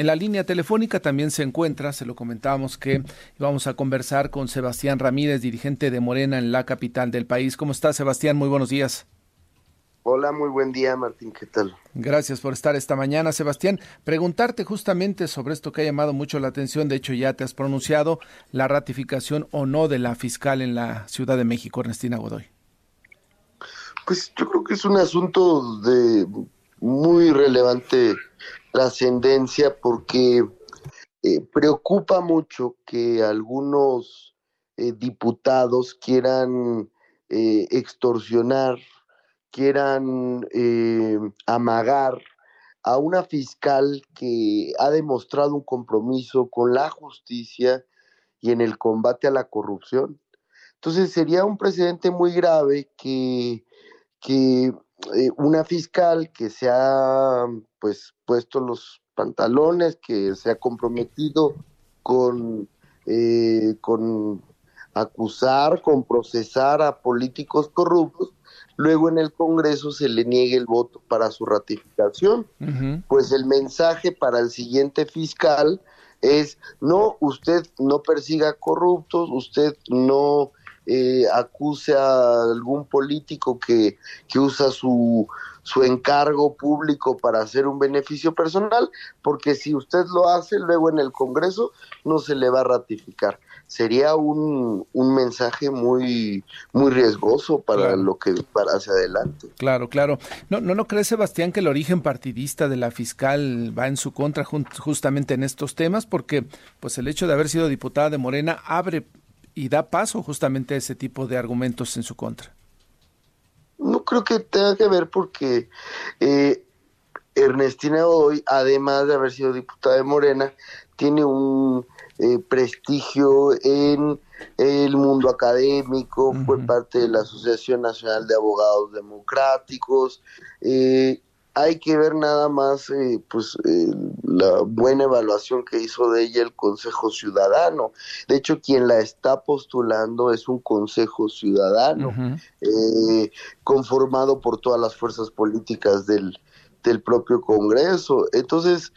En la línea telefónica también se encuentra, se lo comentábamos que íbamos a conversar con Sebastián Ramírez, dirigente de Morena en la capital del país. ¿Cómo está Sebastián? Muy buenos días. Hola, muy buen día, Martín. ¿Qué tal? Gracias por estar esta mañana, Sebastián. Preguntarte justamente sobre esto que ha llamado mucho la atención, de hecho ya te has pronunciado, la ratificación o no de la fiscal en la Ciudad de México, Ernestina Godoy. Pues yo creo que es un asunto de muy relevante trascendencia porque eh, preocupa mucho que algunos eh, diputados quieran eh, extorsionar quieran amagar a una fiscal que ha demostrado un compromiso con la justicia y en el combate a la corrupción. Entonces sería un precedente muy grave que, que eh, una fiscal que se ha pues puesto los pantalones, que se ha comprometido con, eh, con acusar, con procesar a políticos corruptos, luego en el Congreso se le niegue el voto para su ratificación. Pues el mensaje para el siguiente fiscal es, no, usted no persiga corruptos, usted no eh, acuse a algún político que, que usa su, su encargo público para hacer un beneficio personal, porque si usted lo hace, luego en el Congreso no se le va a ratificar sería un, un mensaje muy muy riesgoso para lo que para hacia adelante. Claro, claro. ¿No, ¿No no cree, Sebastián, que el origen partidista de la fiscal va en su contra justamente en estos temas? Porque pues el hecho de haber sido diputada de Morena abre y da paso justamente a ese tipo de argumentos en su contra. No creo que tenga que ver porque eh, Ernestina hoy, además de haber sido diputada de Morena, tiene un eh, prestigio en el mundo académico, fue parte de la Asociación Nacional de Abogados Democráticos. Eh, hay que ver nada más eh, pues la buena evaluación que hizo de ella el Consejo Ciudadano. De hecho, quien la está postulando es un Consejo Ciudadano conformado por todas las fuerzas políticas del, del propio Congreso. Entonces,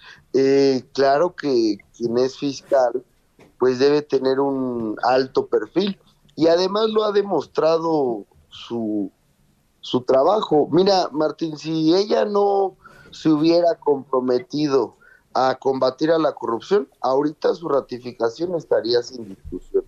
claro que quien es fiscal pues debe tener un alto perfil y además lo ha demostrado su, su trabajo. Mira, Martín, si ella no se hubiera comprometido a combatir a la corrupción, ahorita su ratificación estaría sin discusión.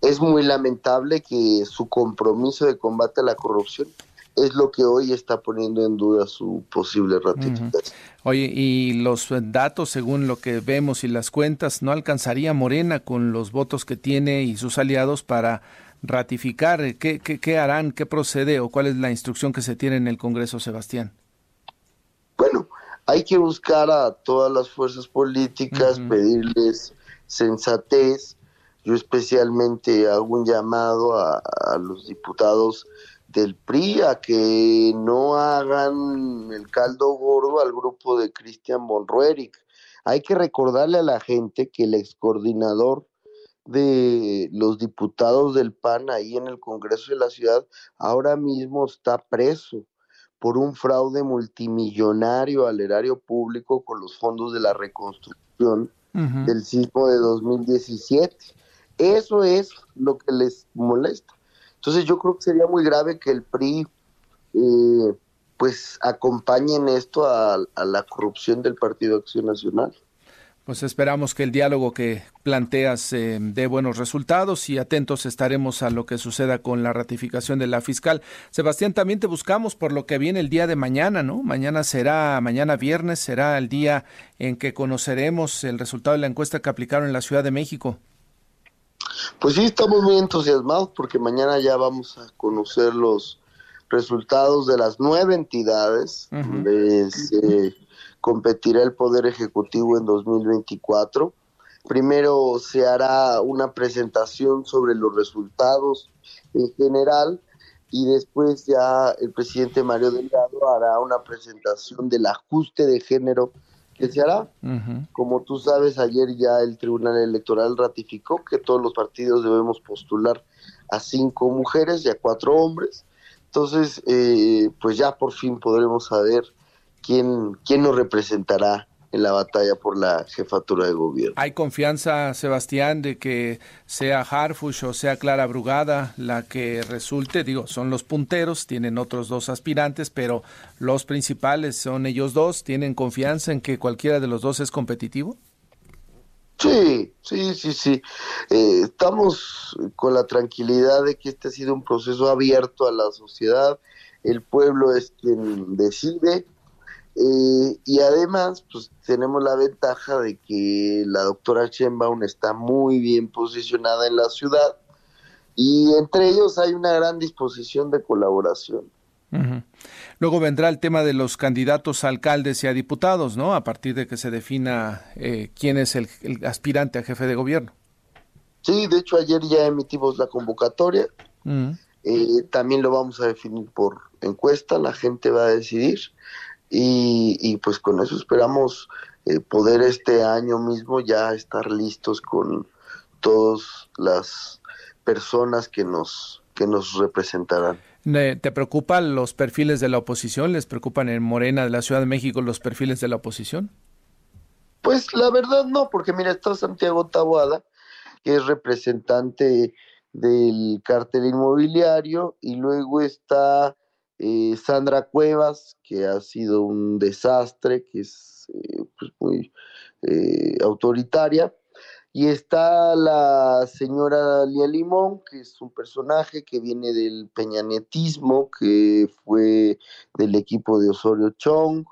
Es muy lamentable que su compromiso de combate a la corrupción es lo que hoy está poniendo en duda su posible ratificación. Oye, y los datos, según lo que vemos y las cuentas, ¿no alcanzaría Morena con los votos que tiene y sus aliados para ratificar? ¿Qué, qué, harán? ¿Qué procede? ¿O cuál es la instrucción que se tiene en el Congreso, Sebastián? Bueno, hay que buscar a todas las fuerzas políticas, pedirles sensatez. Yo especialmente hago un llamado a, a los diputados del PRI a que no hagan el caldo gordo al grupo de Cristian von Hay que recordarle a la gente que el excoordinador de los diputados del PAN ahí en el Congreso de la Ciudad ahora mismo está preso por un fraude multimillonario al erario público con los fondos de la reconstrucción del sismo de 2017. Eso es lo que les molesta. Entonces yo creo que sería muy grave que el PRI eh, pues acompañe en esto a, la corrupción del Partido Acción Nacional. Pues esperamos que el diálogo que planteas eh, dé buenos resultados y atentos estaremos a lo que suceda con la ratificación de la fiscal. Sebastián, también te buscamos por lo que viene el día de mañana, ¿no? Mañana será, mañana viernes será el día en que conoceremos el resultado de la encuesta que aplicaron en la Ciudad de México. Pues sí, estamos muy entusiasmados porque mañana ya vamos a conocer los resultados de las nueve entidades donde se competirá el Poder Ejecutivo en 2024. Primero se hará una presentación sobre los resultados en general y después ya el presidente Mario Delgado hará una presentación del ajuste de género que se hará. Como tú sabes, ayer ya el Tribunal Electoral ratificó que todos los partidos debemos postular a cinco mujeres y a cuatro hombres. Entonces, eh, pues ya por fin podremos saber quién, quién nos representará en la batalla por la jefatura de gobierno. ¿Hay confianza, Sebastián, de que sea Harfush o sea Clara Brugada la que resulte? Digo, son los punteros, tienen otros dos aspirantes, pero los principales son ellos dos. ¿Tienen confianza en que cualquiera de los dos es competitivo? Sí, sí, sí, sí. Eh, estamos con la tranquilidad de que este ha sido un proceso abierto a la sociedad. El pueblo es quien decide eh, y además, pues tenemos la ventaja de que la doctora Sheinbaum está muy bien posicionada en la ciudad y entre ellos hay una gran disposición de colaboración. Luego vendrá el tema de los candidatos a alcaldes y a diputados, ¿no? A partir de que se defina eh, quién es el, aspirante a jefe de gobierno. Sí, de hecho ayer ya emitimos la convocatoria. Eh, también lo vamos a definir por encuesta, la gente va a decidir y, pues con eso esperamos eh, poder este año mismo ya estar listos con todas las personas que nos que nos representarán. ¿Te preocupan los perfiles de la oposición? ¿Les preocupan en Morena de la Ciudad de México los perfiles de la oposición? Pues la verdad no, porque mira, está Santiago Taboada, que es representante del cártel inmobiliario, y luego está eh, Sandra Cuevas, que ha sido un desastre, que es eh, pues, muy eh, autoritaria. Y está la señora Lía Limón, que es un personaje que viene del peñanetismo, que fue del equipo de Osorio Chong,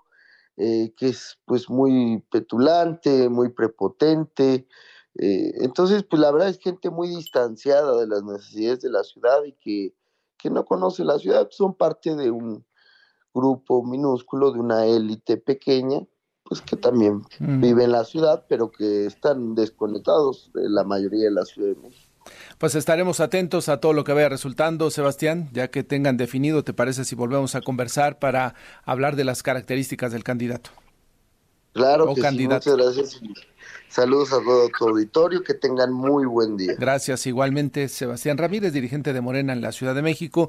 que es pues muy petulante, muy prepotente. entonces, pues la verdad es gente muy distanciada de las necesidades de la ciudad y que que no conoce la ciudad, son parte de un grupo minúsculo, de una élite pequeña, pues que también vive en la ciudad, pero que están desconectados de la mayoría de la ciudad de México. Pues estaremos atentos a todo lo que vaya resultando, Sebastián, ya que tengan definido, ¿te parece si volvemos a conversar para hablar de las características del candidato? Claro que sí, muchas gracias. Saludos a todo tu auditorio, que tengan muy buen día. Gracias igualmente, Sebastián Ramírez, dirigente de Morena en la Ciudad de México.